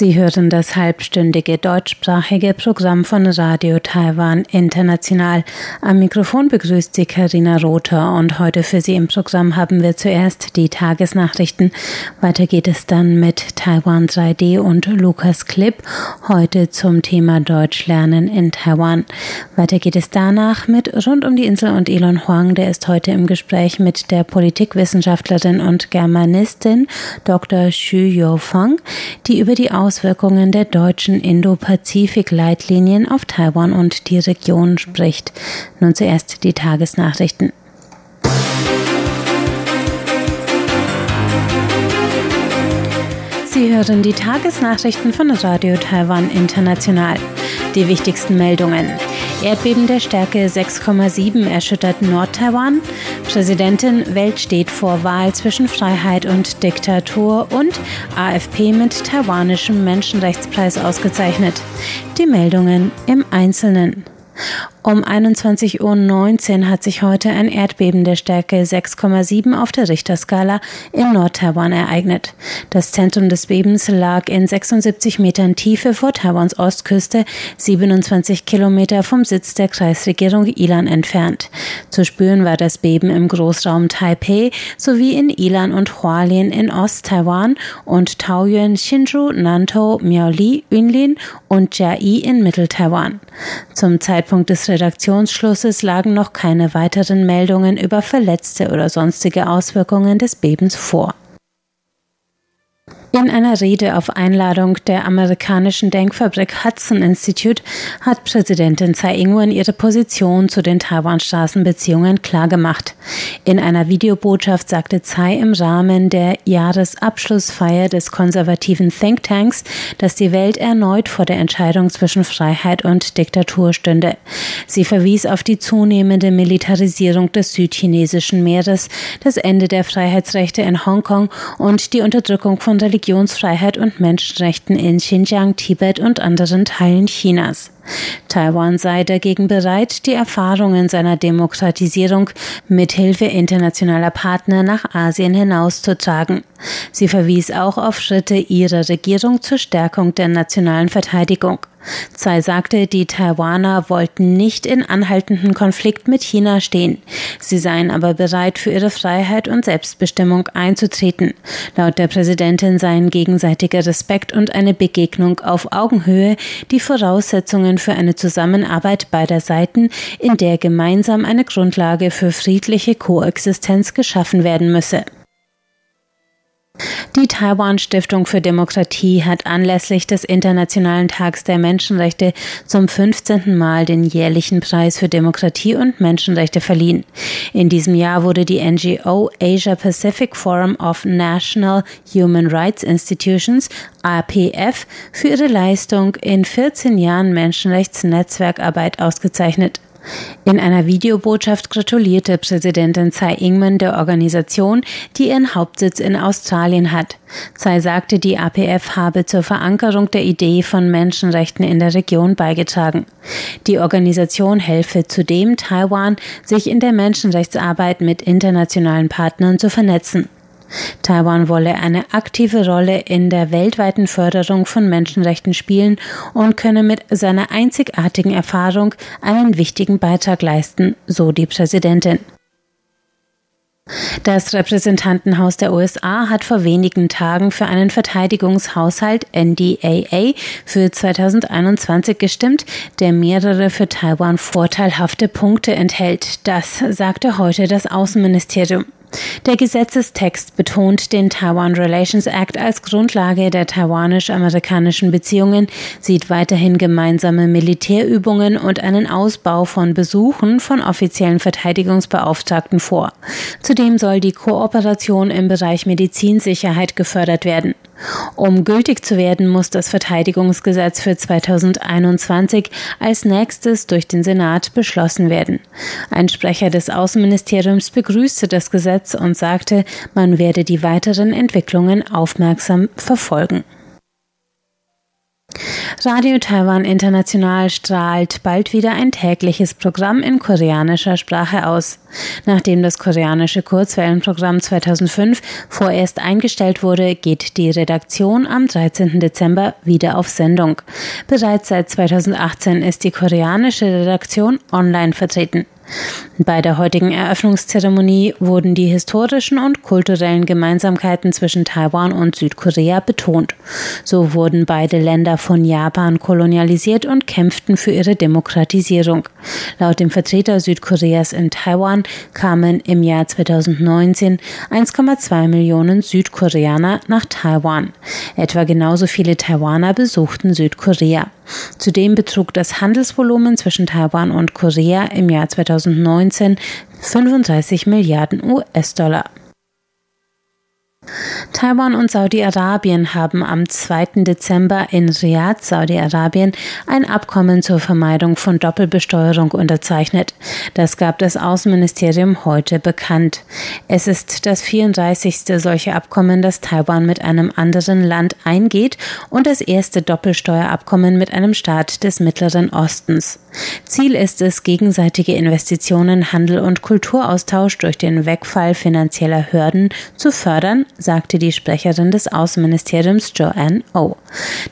Sie hören das halbstündige deutschsprachige Programm von Radio Taiwan International. Am Mikrofon begrüßt Sie Karina Rother und heute für Sie im Programm haben wir zuerst die Tagesnachrichten. Weiter geht es dann mit Taiwan 3D und Lukas Clip. Heute zum Thema Deutsch lernen in Taiwan. Weiter geht es danach mit Rund um die Insel und Elon Huang, der ist heute im Gespräch mit der Politikwissenschaftlerin und Germanistin Dr. Xu Yofang, die über die Auswirkungen der deutschen Indo-Pazifik-Leitlinien auf Taiwan und die Region spricht. Nun zuerst die Tagesnachrichten. Sie hören die Tagesnachrichten von Radio Taiwan International. Die wichtigsten Meldungen. Erdbeben der Stärke 6,7 erschüttert Nordtaiwan. Präsidentin Welt steht vor Wahl zwischen Freiheit und Diktatur und AFP mit taiwanischem Menschenrechtspreis ausgezeichnet. Die Meldungen im Einzelnen. Um 21.19 Uhr hat sich heute ein Erdbeben der Stärke 6,7 auf der Richterskala in Nord-Taiwan ereignet. Das Zentrum des Bebens lag in 76 Metern Tiefe vor Taiwans Ostküste, 27 Kilometer vom Sitz der Kreisregierung Ilan entfernt. Zu spüren war das Beben im Großraum Taipei sowie in Ilan und Hualien in Ost-Taiwan und Taoyuan, Hsinchu, Nantou, Miaoli, Yunlin und Jiai in Mittel-Taiwan. Zum Zeitpunkt des Redaktionsschlusses lagen noch keine weiteren Meldungen über verletzte oder sonstige Auswirkungen des Bebens vor. In einer Rede auf Einladung der amerikanischen Denkfabrik Hudson Institute hat Präsidentin Tsai Ing-wen ihre Position zu den Taiwan-Straßenbeziehungen klargemacht. In einer Videobotschaft sagte Tsai im Rahmen der Jahresabschlussfeier des konservativen Thinktanks, dass die Welt erneut vor der Entscheidung zwischen Freiheit und Diktatur stünde. Sie verwies auf die zunehmende Militarisierung des südchinesischen Meeres, das Ende der Freiheitsrechte in Hongkong und die Unterdrückung von Religion Religionsfreiheit und Menschenrechten in Xinjiang, Tibet und anderen Teilen Chinas. Taiwan sei dagegen bereit, die Erfahrungen seiner Demokratisierung mithilfe internationaler Partner nach Asien hinauszutragen. Sie verwies auch auf Schritte ihrer Regierung zur Stärkung der nationalen Verteidigung. Tsai sagte, die Taiwaner wollten nicht in anhaltenden Konflikt mit China stehen. Sie seien aber bereit, für ihre Freiheit und Selbstbestimmung einzutreten. Laut der Präsidentin seien gegenseitiger Respekt und eine Begegnung auf Augenhöhe die Voraussetzungen für eine Zusammenarbeit beider Seiten, in der gemeinsam eine Grundlage für friedliche Koexistenz geschaffen werden müsse. Die Taiwan Stiftung für Demokratie hat anlässlich des Internationalen Tags der Menschenrechte zum 15. Mal den jährlichen Preis für Demokratie und Menschenrechte verliehen. In diesem Jahr wurde die NGO Asia Pacific Forum of National Human Rights Institutions APF für ihre Leistung in 14 Jahren Menschenrechtsnetzwerkarbeit ausgezeichnet. In einer Videobotschaft gratulierte Präsidentin Tsai Ing-wen der Organisation, die ihren Hauptsitz in Australien hat. Tsai sagte, die APF habe zur Verankerung der Idee von Menschenrechten in der Region beigetragen. Die Organisation helfe zudem Taiwan, sich in der Menschenrechtsarbeit mit internationalen Partnern zu vernetzen. Taiwan wolle eine aktive Rolle in der weltweiten Förderung von Menschenrechten spielen und könne mit seiner einzigartigen Erfahrung einen wichtigen Beitrag leisten, so die Präsidentin. Das Repräsentantenhaus der USA hat vor wenigen Tagen für einen Verteidigungshaushalt NDAA für 2021 gestimmt, der mehrere für Taiwan vorteilhafte Punkte enthält. Das sagte heute das Außenministerium. Der Gesetzestext betont den Taiwan Relations Act als Grundlage der taiwanisch-amerikanischen Beziehungen, sieht weiterhin gemeinsame Militärübungen und einen Ausbau von Besuchen von offiziellen Verteidigungsbeauftragten vor. Zudem soll die Kooperation im Bereich Medizinsicherheit gefördert werden. Um gültig zu werden, muss das Verteidigungsgesetz für 2021 als nächstes durch den Senat beschlossen werden. Ein Sprecher des Außenministeriums begrüßte das Gesetz und sagte, man werde die weiteren Entwicklungen aufmerksam verfolgen. Radio Taiwan International strahlt bald wieder ein tägliches Programm in koreanischer Sprache aus. Nachdem das koreanische Kurzwellenprogramm 2005 vorerst eingestellt wurde, geht die Redaktion am 13. Dezember wieder auf Sendung. Bereits seit 2018 ist die koreanische Redaktion online vertreten. Bei der heutigen Eröffnungszeremonie wurden die historischen und kulturellen Gemeinsamkeiten zwischen Taiwan und Südkorea betont. So wurden beide Länder von Japan kolonialisiert und kämpften für ihre Demokratisierung. Laut dem Vertreter Südkoreas in Taiwan kamen im Jahr 2019 1,2 Millionen Südkoreaner nach Taiwan. Etwa genauso viele Taiwaner besuchten Südkorea. Zudem betrug das Handelsvolumen zwischen Taiwan und Korea im Jahr 2019 35 Milliarden US-Dollar. Taiwan und Saudi-Arabien haben am 2. Dezember in Riyadh, Saudi-Arabien, ein Abkommen zur Vermeidung von Doppelbesteuerung unterzeichnet. Das gab das Außenministerium heute bekannt. Es ist das 34. solche Abkommen, das Taiwan mit einem anderen Land eingeht und das erste Doppelsteuerabkommen mit einem Staat des Mittleren Ostens. Ziel ist es, gegenseitige Investitionen, Handel und Kulturaustausch durch den Wegfall finanzieller Hürden zu fördern, sagte die Sprecherin des Außenministeriums Joanne O.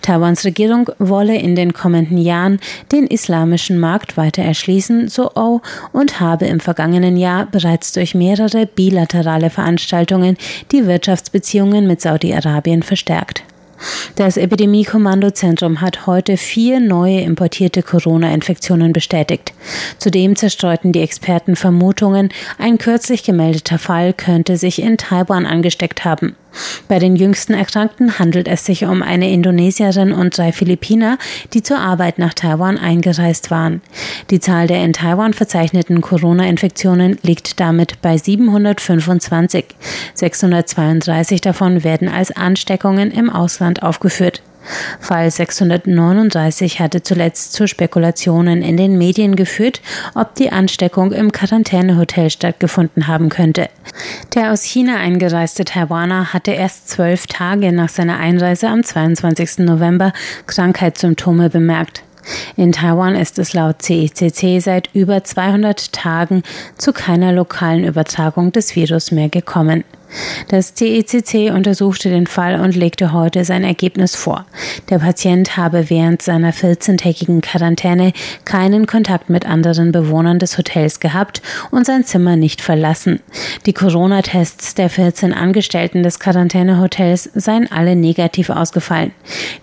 Taiwans Regierung wolle in den kommenden Jahren den islamischen Markt weiter erschließen, so O, und habe im vergangenen Jahr bereits durch mehrere bilaterale Veranstaltungen die Wirtschaftsbeziehungen mit Saudi-Arabien verstärkt. Das Epidemie-Kommandozentrum hat heute vier neue importierte Corona-Infektionen bestätigt. Zudem zerstreuten die Experten Vermutungen, ein kürzlich gemeldeter Fall könnte sich in Taiwan angesteckt haben. Bei den jüngsten Erkrankten handelt es sich um eine Indonesierin und drei Philippiner, die zur Arbeit nach Taiwan eingereist waren. Die Zahl der in Taiwan verzeichneten Corona-Infektionen liegt damit bei 725. 632 davon werden als Ansteckungen im Ausland aufgeführt. Fall 639 hatte zuletzt zu Spekulationen in den Medien geführt, ob die Ansteckung im Quarantänehotel stattgefunden haben könnte. Der aus China eingereiste Taiwaner hatte erst zwölf Tage nach seiner Einreise am 22. November Krankheitssymptome bemerkt. In Taiwan ist es laut CECC seit über 200 Tagen zu keiner lokalen Übertragung des Virus mehr gekommen. Das CECC untersuchte den Fall und legte heute sein Ergebnis vor. Der Patient habe während seiner 14-tägigen Quarantäne keinen Kontakt mit anderen Bewohnern des Hotels gehabt und sein Zimmer nicht verlassen. Die Corona-Tests der 14 Angestellten des Quarantänehotels seien alle negativ ausgefallen.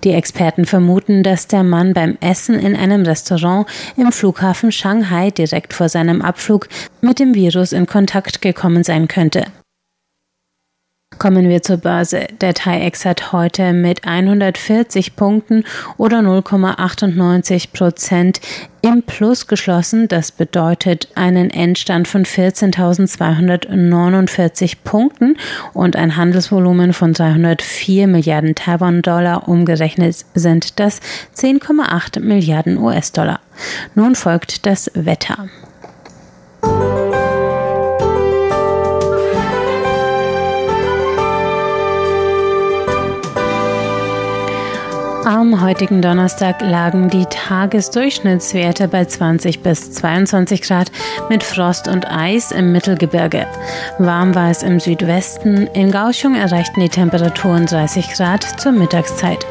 Die Experten vermuten, dass der Mann beim Essen in einem Restaurant im Flughafen Shanghai direkt vor seinem Abflug mit dem Virus in Kontakt gekommen sein könnte. Kommen wir zur Börse. Der TAIEX hat heute mit 140 Punkten oder 0,98 Prozent im Plus geschlossen. Das bedeutet einen Endstand von 14.249 Punkten und ein Handelsvolumen von 304 Milliarden Taiwan-Dollar. Umgerechnet sind das 10,8 Milliarden US-Dollar. Nun folgt das Wetter. Am heutigen Donnerstag lagen die Tagesdurchschnittswerte bei 20 bis 22 Grad mit Frost und Eis im Mittelgebirge. Warm war es im Südwesten. In Gauchung erreichten die Temperaturen 30 Grad zur Mittagszeit.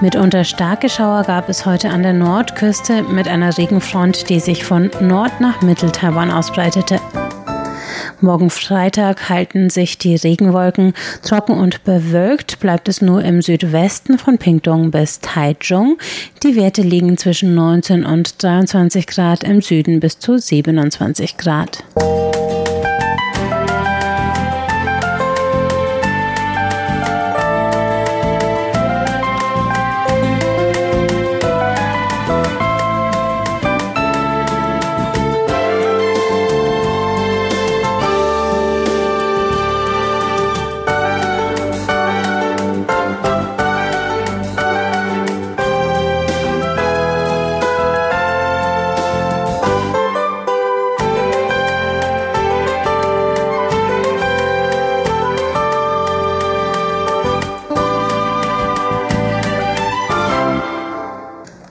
Mitunter starke Schauer gab es heute an der Nordküste mit einer Regenfront, die sich von Nord nach Mitteltaiwan ausbreitete. Morgen Freitag halten sich die Regenwolken trocken und bewölkt, bleibt es nur im Südwesten von Pingtung bis Taichung. Die Werte liegen zwischen 19 und 23 Grad, im Süden bis zu 27 Grad.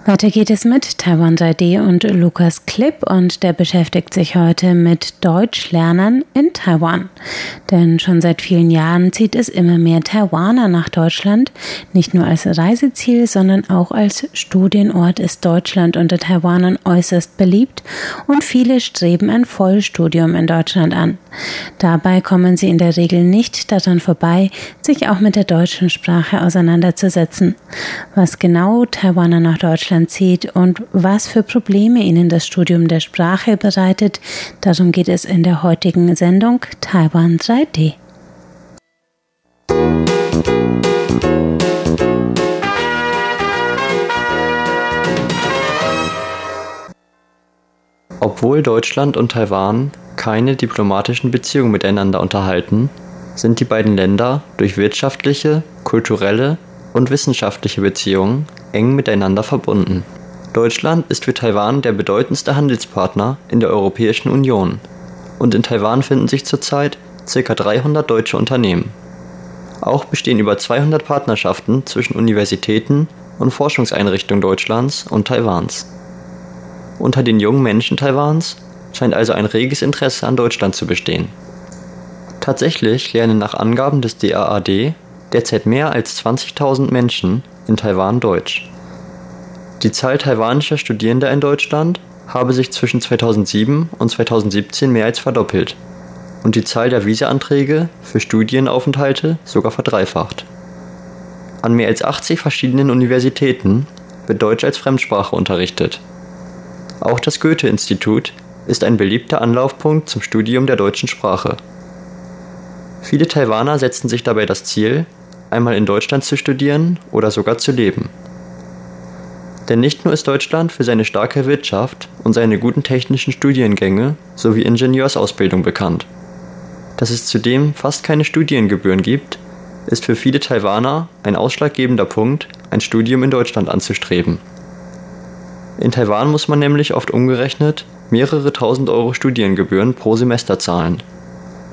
Weiter geht es mit Taiwan 3D und Lukas Klipp und der beschäftigt sich heute mit Deutschlernern in Taiwan. Denn schon seit vielen Jahren zieht es immer mehr Taiwaner nach Deutschland. Nicht nur als Reiseziel, sondern auch als Studienort ist Deutschland unter Taiwanern äußerst beliebt und viele streben ein Vollstudium in Deutschland an. Dabei kommen sie in der Regel nicht daran vorbei, sich auch mit der deutschen Sprache auseinanderzusetzen. Was genau Taiwaner nach Deutschland zieht und was für Probleme ihnen das Studium der Sprache bereitet. Darum geht es in der heutigen Sendung Taiwan 3D. Obwohl Deutschland und Taiwan keine diplomatischen Beziehungen miteinander unterhalten, sind die beiden Länder durch wirtschaftliche, kulturelle und wissenschaftliche Beziehungen eng miteinander verbunden. Deutschland ist für Taiwan der bedeutendste Handelspartner in der Europäischen Union und in Taiwan finden sich zurzeit ca. 300 deutsche Unternehmen. Auch bestehen über 200 Partnerschaften zwischen Universitäten und Forschungseinrichtungen Deutschlands und Taiwans. Unter den jungen Menschen Taiwans scheint also ein reges Interesse an Deutschland zu bestehen. Tatsächlich lernen nach Angaben des DAAD derzeit mehr als 20.000 Menschen in Taiwan Deutsch. Die Zahl taiwanischer Studierender in Deutschland habe sich zwischen 2007 und 2017 mehr als verdoppelt und die Zahl der Visaanträge für Studienaufenthalte sogar verdreifacht. An mehr als 80 verschiedenen Universitäten wird Deutsch als Fremdsprache unterrichtet. Auch das Goethe-Institut ist ein beliebter Anlaufpunkt zum Studium der deutschen Sprache. Viele Taiwaner setzen sich dabei das Ziel, einmal in Deutschland zu studieren oder sogar zu leben. Denn nicht nur ist Deutschland für seine starke Wirtschaft und seine guten technischen Studiengänge sowie Ingenieursausbildung bekannt. Dass es zudem fast keine Studiengebühren gibt, ist für viele Taiwaner ein ausschlaggebender Punkt, ein Studium in Deutschland anzustreben. In Taiwan muss man nämlich oft umgerechnet mehrere tausend Euro Studiengebühren pro Semester zahlen,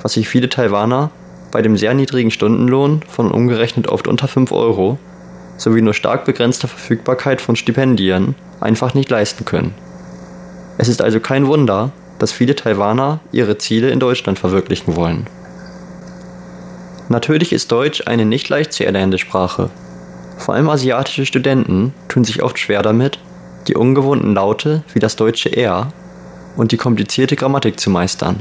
was sich viele Taiwaner bei dem sehr niedrigen Stundenlohn von umgerechnet oft unter 5 Euro sowie nur stark begrenzter Verfügbarkeit von Stipendien einfach nicht leisten können. Es ist also kein Wunder, dass viele Taiwaner ihre Ziele in Deutschland verwirklichen wollen. Natürlich ist Deutsch eine nicht leicht zu erlernende Sprache. Vor allem asiatische Studenten tun sich oft schwer damit, die ungewohnten Laute wie das deutsche R und die komplizierte Grammatik zu meistern.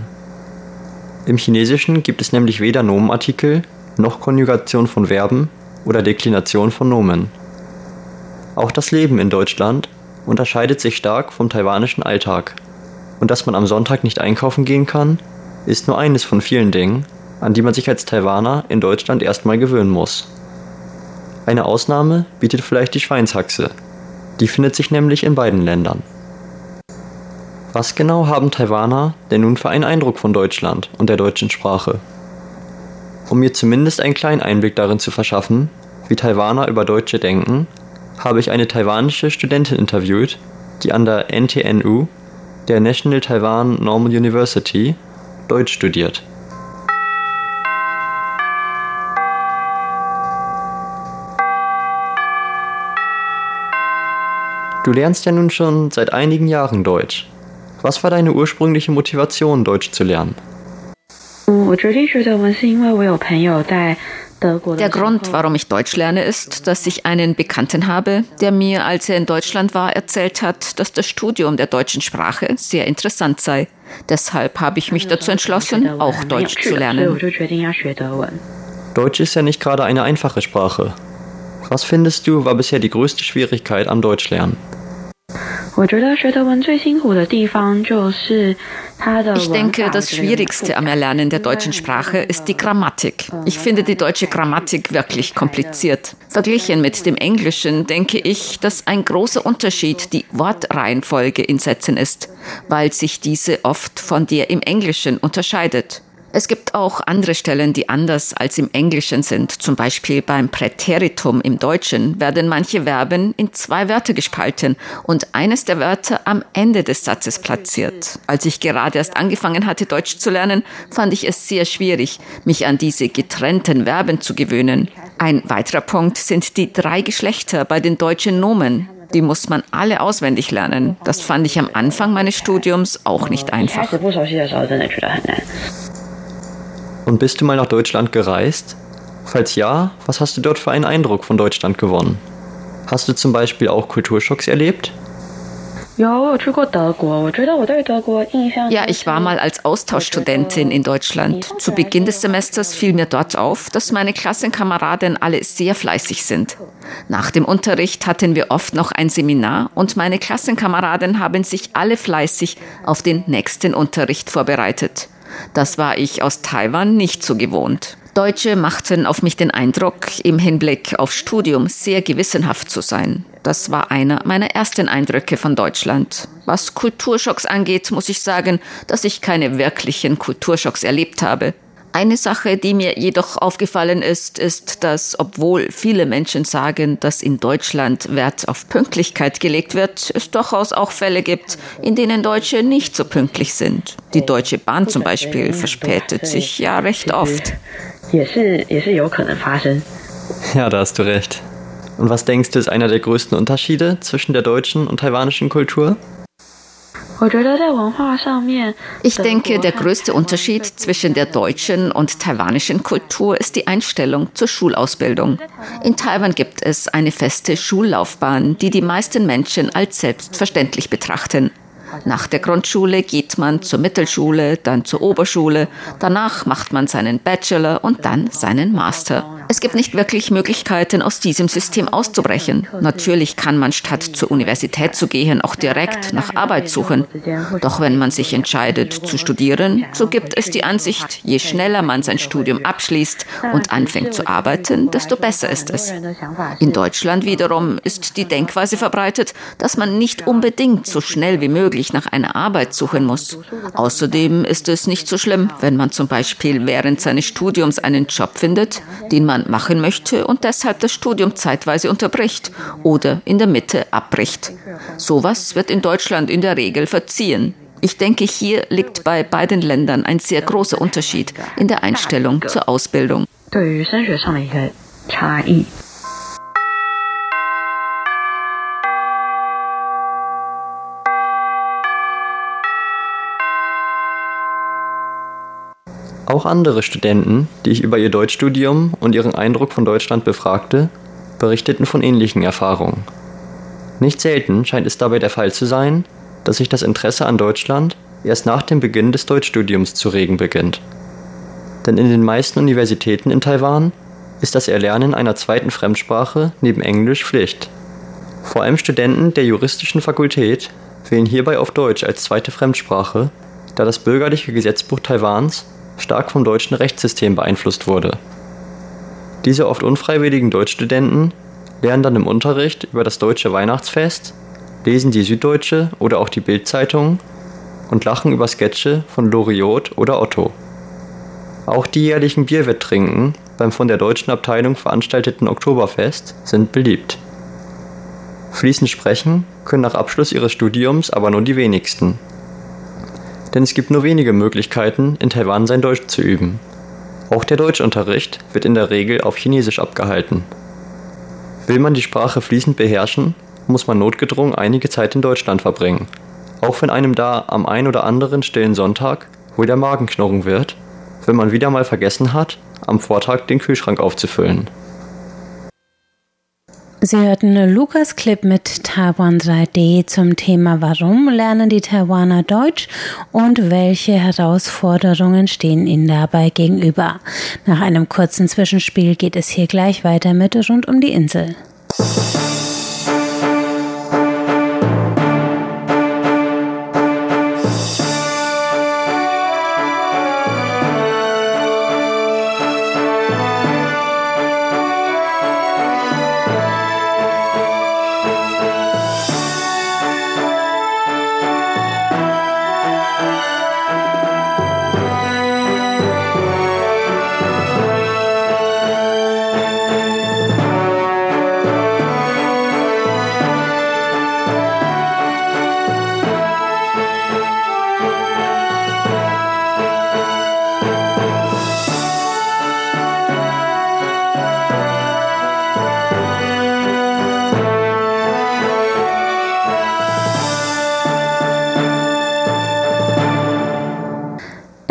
Im Chinesischen gibt es nämlich weder Nomenartikel noch Konjugation von Verben oder Deklination von Nomen. Auch das Leben in Deutschland unterscheidet sich stark vom taiwanischen Alltag. Und dass man am Sonntag nicht einkaufen gehen kann, ist nur eines von vielen Dingen, an die man sich als Taiwaner in Deutschland erstmal gewöhnen muss. Eine Ausnahme bietet vielleicht die Schweinshaxe. Die findet sich nämlich in beiden Ländern. Was genau haben Taiwaner denn nun für einen Eindruck von Deutschland und der deutschen Sprache? Um mir zumindest einen kleinen Einblick darin zu verschaffen, wie Taiwaner über Deutsche denken, habe ich eine taiwanische Studentin interviewt, die an der NTNU, der National Taiwan Normal University, Deutsch studiert. Du lernst ja nun schon seit einigen Jahren Deutsch. Was war deine ursprüngliche Motivation, Deutsch zu lernen? Der Grund, warum ich Deutsch lerne, ist, dass ich einen Bekannten habe, der mir, als er in Deutschland war, erzählt hat, dass das Studium der deutschen Sprache sehr interessant sei. Deshalb habe ich mich dazu entschlossen, auch Deutsch zu lernen. Deutsch ist ja nicht gerade eine einfache Sprache. Was findest du, war bisher die größte Schwierigkeit am Deutschlernen? Ich denke, das Schwierigste am Erlernen der deutschen Sprache ist die Grammatik. Ich finde die deutsche Grammatik wirklich kompliziert. Verglichen mit dem Englischen denke ich, dass ein großer Unterschied die Wortreihenfolge in Sätzen ist, weil sich diese oft von der im Englischen unterscheidet. Es gibt auch andere Stellen, die anders als im Englischen sind. Zum Beispiel beim Präteritum im Deutschen werden manche Verben in zwei Wörter gespalten und eines der Wörter am Ende des Satzes platziert. Als ich gerade erst angefangen hatte, Deutsch zu lernen, fand ich es sehr schwierig, mich an diese getrennten Verben zu gewöhnen. Ein weiterer Punkt sind die drei Geschlechter bei den deutschen Nomen. Die muss man alle auswendig lernen. Das fand ich am Anfang meines Studiums auch nicht einfach. Und bist du mal nach Deutschland gereist? Falls ja, was hast du dort für einen Eindruck von Deutschland gewonnen? Hast du zum Beispiel auch Kulturschocks erlebt? Ja, ich war mal als Austauschstudentin in Deutschland. Zu Beginn des Semesters fiel mir dort auf, dass meine Klassenkameraden alle sehr fleißig sind. Nach dem Unterricht hatten wir oft noch ein Seminar und meine Klassenkameraden haben sich alle fleißig auf den nächsten Unterricht vorbereitet. Das war ich aus Taiwan nicht so gewohnt. Deutsche machten auf mich den Eindruck, im Hinblick auf Studium sehr gewissenhaft zu sein. Das war einer meiner ersten Eindrücke von Deutschland. Was Kulturschocks angeht, muss ich sagen, dass ich keine wirklichen Kulturschocks erlebt habe. Eine Sache, die mir jedoch aufgefallen ist, ist, dass obwohl viele Menschen sagen, dass in Deutschland Wert auf Pünktlichkeit gelegt wird, es durchaus auch Fälle gibt, in denen Deutsche nicht so pünktlich sind. Die Deutsche Bahn zum Beispiel verspätet sich ja recht oft. Ja, da hast du recht. Und was denkst du, ist einer der größten Unterschiede zwischen der deutschen und taiwanischen Kultur? Ich denke, der größte Unterschied zwischen der deutschen und taiwanischen Kultur ist die Einstellung zur Schulausbildung. In Taiwan gibt es eine feste Schullaufbahn, die die meisten Menschen als selbstverständlich betrachten. Nach der Grundschule geht man zur Mittelschule, dann zur Oberschule, danach macht man seinen Bachelor und dann seinen Master. Es gibt nicht wirklich Möglichkeiten, aus diesem System auszubrechen. Natürlich kann man statt zur Universität zu gehen auch direkt nach Arbeit suchen. Doch wenn man sich entscheidet zu studieren, so gibt es die Ansicht, je schneller man sein Studium abschließt und anfängt zu arbeiten, desto besser ist es. In Deutschland wiederum ist die Denkweise verbreitet, dass man nicht unbedingt so schnell wie möglich nach einer Arbeit suchen muss. Außerdem ist es nicht so schlimm, wenn man zum Beispiel während seines Studiums einen Job findet, den man man machen möchte und deshalb das Studium zeitweise unterbricht oder in der Mitte abbricht. Sowas wird in Deutschland in der Regel verziehen. Ich denke, hier liegt bei beiden Ländern ein sehr großer Unterschied in der Einstellung zur Ausbildung. Auch andere Studenten, die ich über ihr Deutschstudium und ihren Eindruck von Deutschland befragte, berichteten von ähnlichen Erfahrungen. Nicht selten scheint es dabei der Fall zu sein, dass sich das Interesse an Deutschland erst nach dem Beginn des Deutschstudiums zu regen beginnt. Denn in den meisten Universitäten in Taiwan ist das Erlernen einer zweiten Fremdsprache neben Englisch Pflicht. Vor allem Studenten der juristischen Fakultät wählen hierbei auf Deutsch als zweite Fremdsprache, da das bürgerliche Gesetzbuch Taiwans stark vom deutschen Rechtssystem beeinflusst wurde. Diese oft unfreiwilligen Deutschstudenten lernen dann im Unterricht über das deutsche Weihnachtsfest, lesen die Süddeutsche oder auch die Bildzeitung und lachen über Sketche von Loriot oder Otto. Auch die jährlichen Bierwetttrinken beim von der deutschen Abteilung veranstalteten Oktoberfest sind beliebt. Fließend sprechen können nach Abschluss ihres Studiums aber nur die wenigsten denn es gibt nur wenige Möglichkeiten, in Taiwan sein Deutsch zu üben. Auch der Deutschunterricht wird in der Regel auf Chinesisch abgehalten. Will man die Sprache fließend beherrschen, muss man notgedrungen einige Zeit in Deutschland verbringen. Auch wenn einem da am ein oder anderen stillen Sonntag wohl der Magen knurren wird, wenn man wieder mal vergessen hat, am Vortag den Kühlschrank aufzufüllen. Sie hörten Lukas Clip mit Taiwan 3D zum Thema Warum lernen die Taiwaner Deutsch und welche Herausforderungen stehen ihnen dabei gegenüber. Nach einem kurzen Zwischenspiel geht es hier gleich weiter mit rund um die Insel.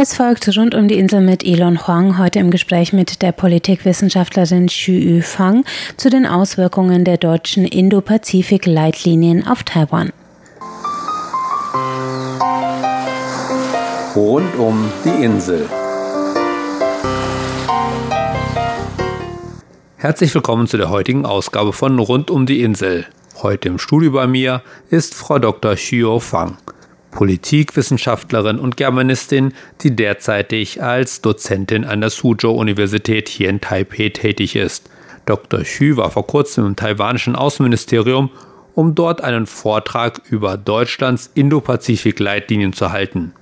Es folgt rund um die Insel mit Elon Huang, heute im Gespräch mit der Politikwissenschaftlerin Xu Yufang zu den Auswirkungen der deutschen Indo-Pazifik-Leitlinien auf Taiwan. Rund um die Insel. Herzlich willkommen zu der heutigen Ausgabe von Rund um die Insel. Heute im Studio bei mir ist Frau Dr. Xu Fang. Politikwissenschaftlerin und Germanistin, die derzeitig als Dozentin an der Suzhou-Universität hier in Taipei tätig ist. Dr. Xu war vor kurzem im taiwanischen Außenministerium, um dort einen Vortrag über Deutschlands Indo-Pazifik-Leitlinien zu halten.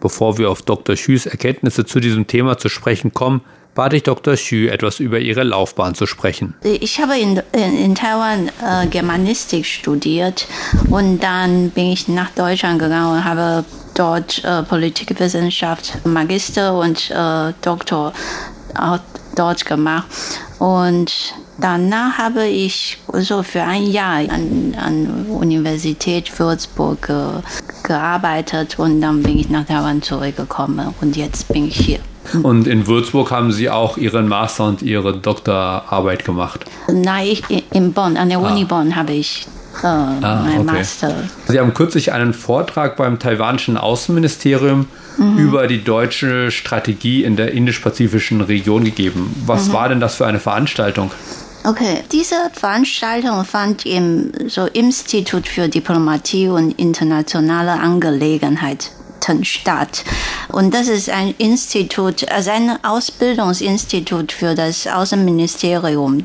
Bevor wir auf Dr. Xus Erkenntnisse zu diesem Thema zu sprechen kommen, bat ich Dr. Xu, etwas über ihre Laufbahn zu sprechen. Ich habe in, in, in Taiwan äh, Germanistik studiert und dann bin ich nach Deutschland gegangen und habe dort äh, Politikwissenschaft, Magister und äh, Doktor auch dort gemacht. Und danach habe ich so für ein Jahr an, an Universität Würzburg äh, gearbeitet und dann bin ich nach Taiwan zurückgekommen und jetzt bin ich hier. Und in Würzburg haben Sie auch Ihren Master und Ihre Doktorarbeit gemacht? Nein, ich, in Bonn, an der ah. Uni Bonn habe ich äh, ah, mein okay. Master. Sie haben kürzlich einen Vortrag beim taiwanischen Außenministerium mhm. über die deutsche Strategie in der indisch-pazifischen Region gegeben. Was mhm. war denn das für eine Veranstaltung? Okay, diese Veranstaltung fand im so Institut für Diplomatie und internationale Angelegenheit statt. Und das ist ein Institut, also ein Ausbildungsinstitut für das Außenministerium,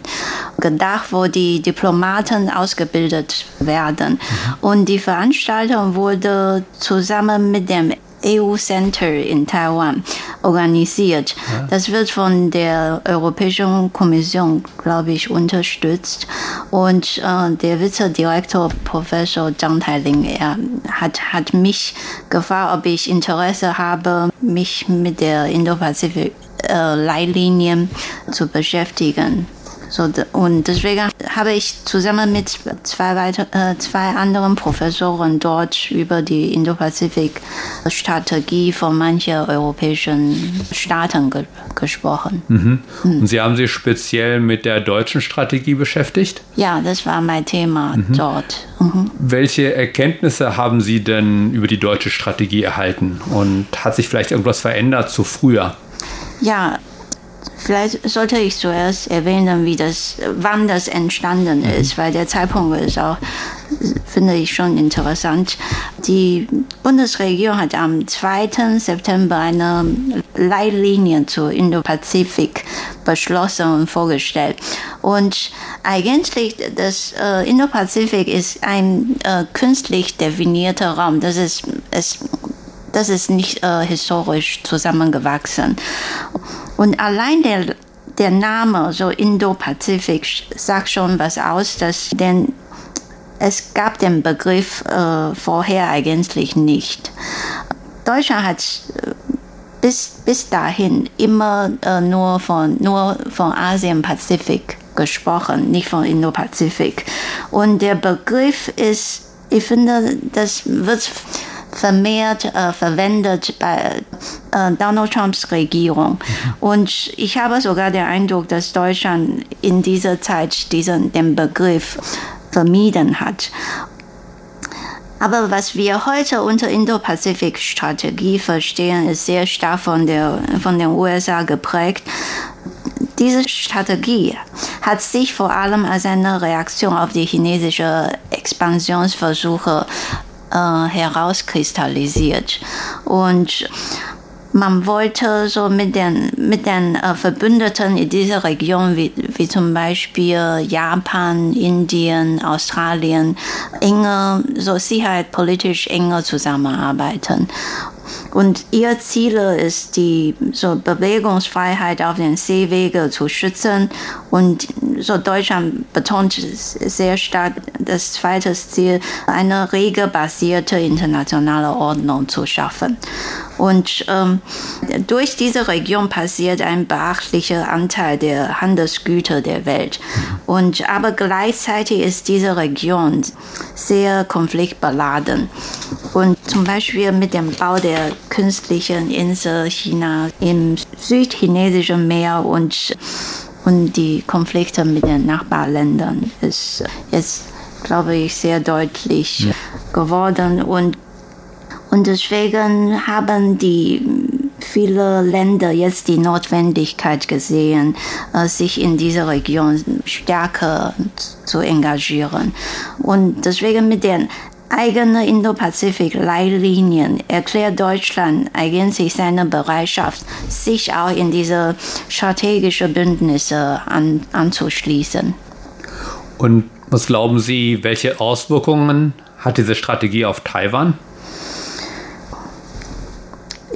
gedacht, wo die Diplomaten ausgebildet werden. Mhm. Und die Veranstaltung wurde zusammen mit dem EU Center in Taiwan organisiert. Ja. Das wird von der Europäischen Kommission, glaube ich, unterstützt. Und äh, der Vizedirektor Professor Zhang Tailing, er hat, hat mich gefragt, ob ich Interesse habe, mich mit der Indo-Pazifik-Leitlinien äh, zu beschäftigen. So, und deswegen habe ich zusammen mit zwei, weiter, äh, zwei anderen Professoren dort über die Indo-Pazifik-Strategie von manchen europäischen Staaten ge gesprochen. Mhm. Mhm. Und Sie haben sich speziell mit der deutschen Strategie beschäftigt? Ja, das war mein Thema mhm. dort. Mhm. Welche Erkenntnisse haben Sie denn über die deutsche Strategie erhalten? Und hat sich vielleicht irgendwas verändert zu früher? Ja, Vielleicht sollte ich zuerst erwähnen, wie das, wann das entstanden mhm. ist, weil der Zeitpunkt ist auch, finde ich schon interessant. Die Bundesregierung hat am 2. September eine Leitlinie zur Indo-Pazifik beschlossen und vorgestellt. Und eigentlich, das äh, Indo-Pazifik ist ein äh, künstlich definierter Raum. Das ist, es, das ist nicht äh, historisch zusammengewachsen. Und allein der, der Name, so Indo-Pazifik, sagt schon was aus, dass denn es gab den Begriff äh, vorher eigentlich nicht. Deutschland hat äh, bis, bis dahin immer äh, nur von, nur von Asien-Pazifik gesprochen, nicht von Indo-Pazifik. Und der Begriff ist, ich finde, das wird vermehrt äh, verwendet bei äh, Donald Trumps Regierung. Mhm. Und ich habe sogar den Eindruck, dass Deutschland in dieser Zeit diesen, den Begriff vermieden hat. Aber was wir heute unter Indo-Pazifik-Strategie verstehen, ist sehr stark von, der, von den USA geprägt. Diese Strategie hat sich vor allem als eine Reaktion auf die chinesische Expansionsversuche äh, herauskristallisiert. Und man wollte so mit den, mit den äh, Verbündeten in dieser Region, wie, wie zum Beispiel Japan, Indien, Australien, enger, so sicherheitspolitisch enger zusammenarbeiten. Und ihr Ziel ist, die so Bewegungsfreiheit auf den Seewege zu schützen Und so Deutschland betont sehr stark das zweite Ziel, eine regelbasierte internationale Ordnung zu schaffen. Und ähm, durch diese Region passiert ein beachtlicher Anteil der Handelsgüter der Welt. Und aber gleichzeitig ist diese Region sehr konfliktbeladen. Und zum Beispiel mit dem Bau der künstlichen Insel China im südchinesischen Meer und, und die Konflikte mit den Nachbarländern ist jetzt, glaube ich, sehr deutlich geworden. Und und deswegen haben die viele Länder jetzt die Notwendigkeit gesehen, äh, sich in dieser Region stärker zu engagieren. Und deswegen mit den eigenen Indo-Pazifik-Leitlinien erklärt Deutschland eigentlich seine Bereitschaft, sich auch in diese strategischen Bündnisse an, anzuschließen. Und was glauben Sie, welche Auswirkungen hat diese Strategie auf Taiwan?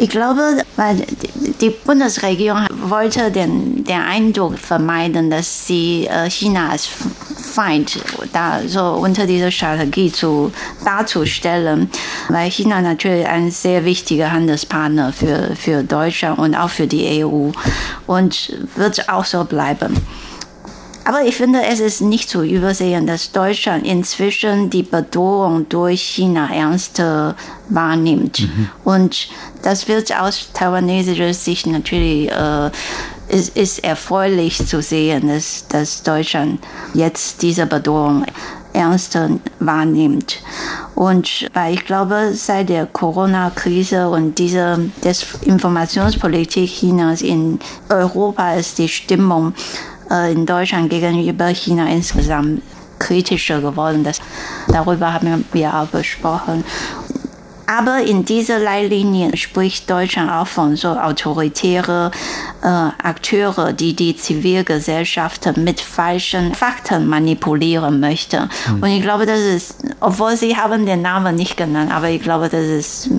Ich glaube, weil die Bundesregierung wollte den, den Eindruck vermeiden, dass sie äh, China als Feind da so unter dieser Strategie zu darzustellen, weil China natürlich ein sehr wichtiger Handelspartner für, für Deutschland und auch für die EU und wird auch so bleiben. Aber ich finde, es ist nicht zu übersehen, dass Deutschland inzwischen die Bedrohung durch China ernster wahrnimmt. Mhm. Und das wird aus taiwanesischer Sicht natürlich äh, ist, ist erfreulich zu sehen, dass, dass Deutschland jetzt diese Bedrohung ernster wahrnimmt. Und weil ich glaube, seit der Corona-Krise und dieser Desinformationspolitik Chinas in Europa ist die Stimmung in Deutschland gegenüber China insgesamt kritischer geworden. Das, darüber haben wir auch besprochen. Aber in dieser Leitlinie spricht Deutschland auch von so autoritären äh, Akteure, die die Zivilgesellschaft mit falschen Fakten manipulieren möchten. Mhm. Und ich glaube, das ist, obwohl sie haben den Namen nicht genannt, aber ich glaube, das ist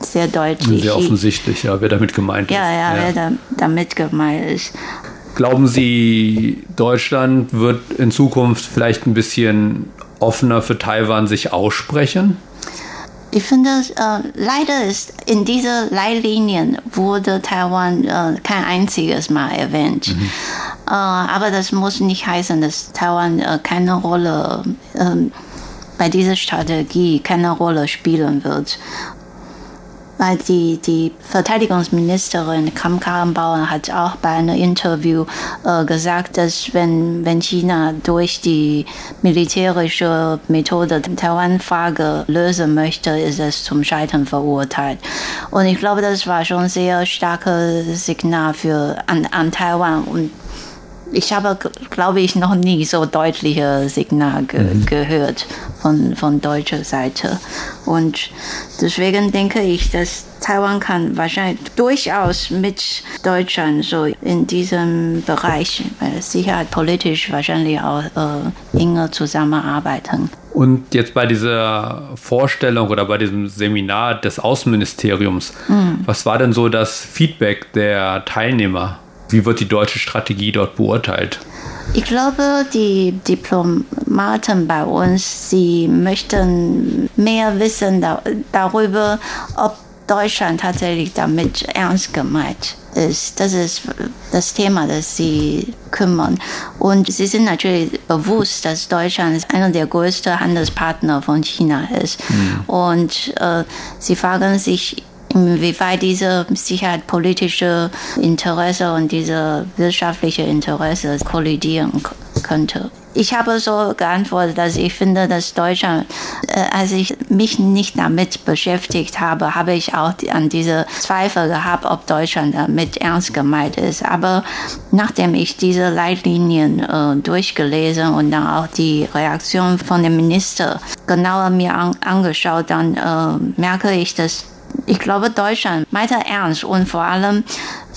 sehr deutlich. Sehr offensichtlich, ja, wer damit gemeint ja, ist. Ja, ja, wer da, damit gemeint ist. Glauben Sie, Deutschland wird in Zukunft vielleicht ein bisschen offener für Taiwan sich aussprechen? Ich finde, äh, leider ist in dieser Leitlinien wurde Taiwan äh, kein einziges Mal erwähnt. Mhm. Äh, aber das muss nicht heißen, dass Taiwan äh, keine Rolle ähm, bei dieser Strategie keine Rolle spielen wird weil die, die Verteidigungsministerin Kam Karrenbauer hat auch bei einem Interview äh, gesagt, dass wenn, wenn China durch die militärische Methode Taiwan-Frage lösen möchte, ist es zum Scheitern verurteilt. Und ich glaube, das war schon ein sehr starkes Signal für, an, an Taiwan und ich habe, glaube ich, noch nie so deutliche Signal ge mhm. gehört von, von deutscher Seite. Und deswegen denke ich, dass Taiwan kann wahrscheinlich durchaus mit Deutschland so in diesem Bereich, weil Sicherheit politisch wahrscheinlich auch äh, enger zusammenarbeiten. Und jetzt bei dieser Vorstellung oder bei diesem Seminar des Außenministeriums, mhm. was war denn so das Feedback der Teilnehmer? Wie wird die deutsche Strategie dort beurteilt? Ich glaube, die Diplomaten bei uns, sie möchten mehr wissen da, darüber, ob Deutschland tatsächlich damit ernst gemeint ist. Das ist das Thema, das sie kümmern. Und sie sind natürlich bewusst, dass Deutschland einer der größten Handelspartner von China ist. Mhm. Und äh, sie fragen sich inwieweit diese sicherheitspolitische Interesse und diese wirtschaftliche Interesse kollidieren könnte. Ich habe so geantwortet, dass ich finde, dass Deutschland, äh, als ich mich nicht damit beschäftigt habe, habe ich auch an diese Zweifel gehabt, ob Deutschland damit ernst gemeint ist. Aber nachdem ich diese Leitlinien äh, durchgelesen und dann auch die Reaktion von dem Minister genauer mir an, angeschaut, dann äh, merke ich, dass ich glaube, Deutschland meint ernst und vor allem,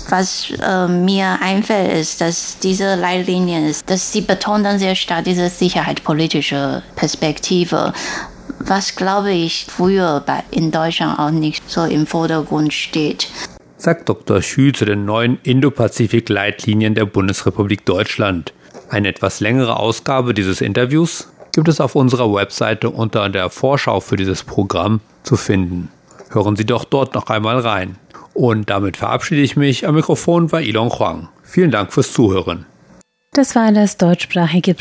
was äh, mir einfällt, ist, dass diese Leitlinien, dass sie betonen sehr stark diese sicherheitspolitische Perspektive, was glaube ich früher bei, in Deutschland auch nicht so im Vordergrund steht. Sagt Dr. Schü zu den neuen Indo-Pazifik-Leitlinien der Bundesrepublik Deutschland. Eine etwas längere Ausgabe dieses Interviews gibt es auf unserer Webseite unter der Vorschau für dieses Programm zu finden. Hören Sie doch dort noch einmal rein. Und damit verabschiede ich mich. Am Mikrofon war Ilon Huang. Vielen Dank fürs Zuhören. Das war das deutschsprachige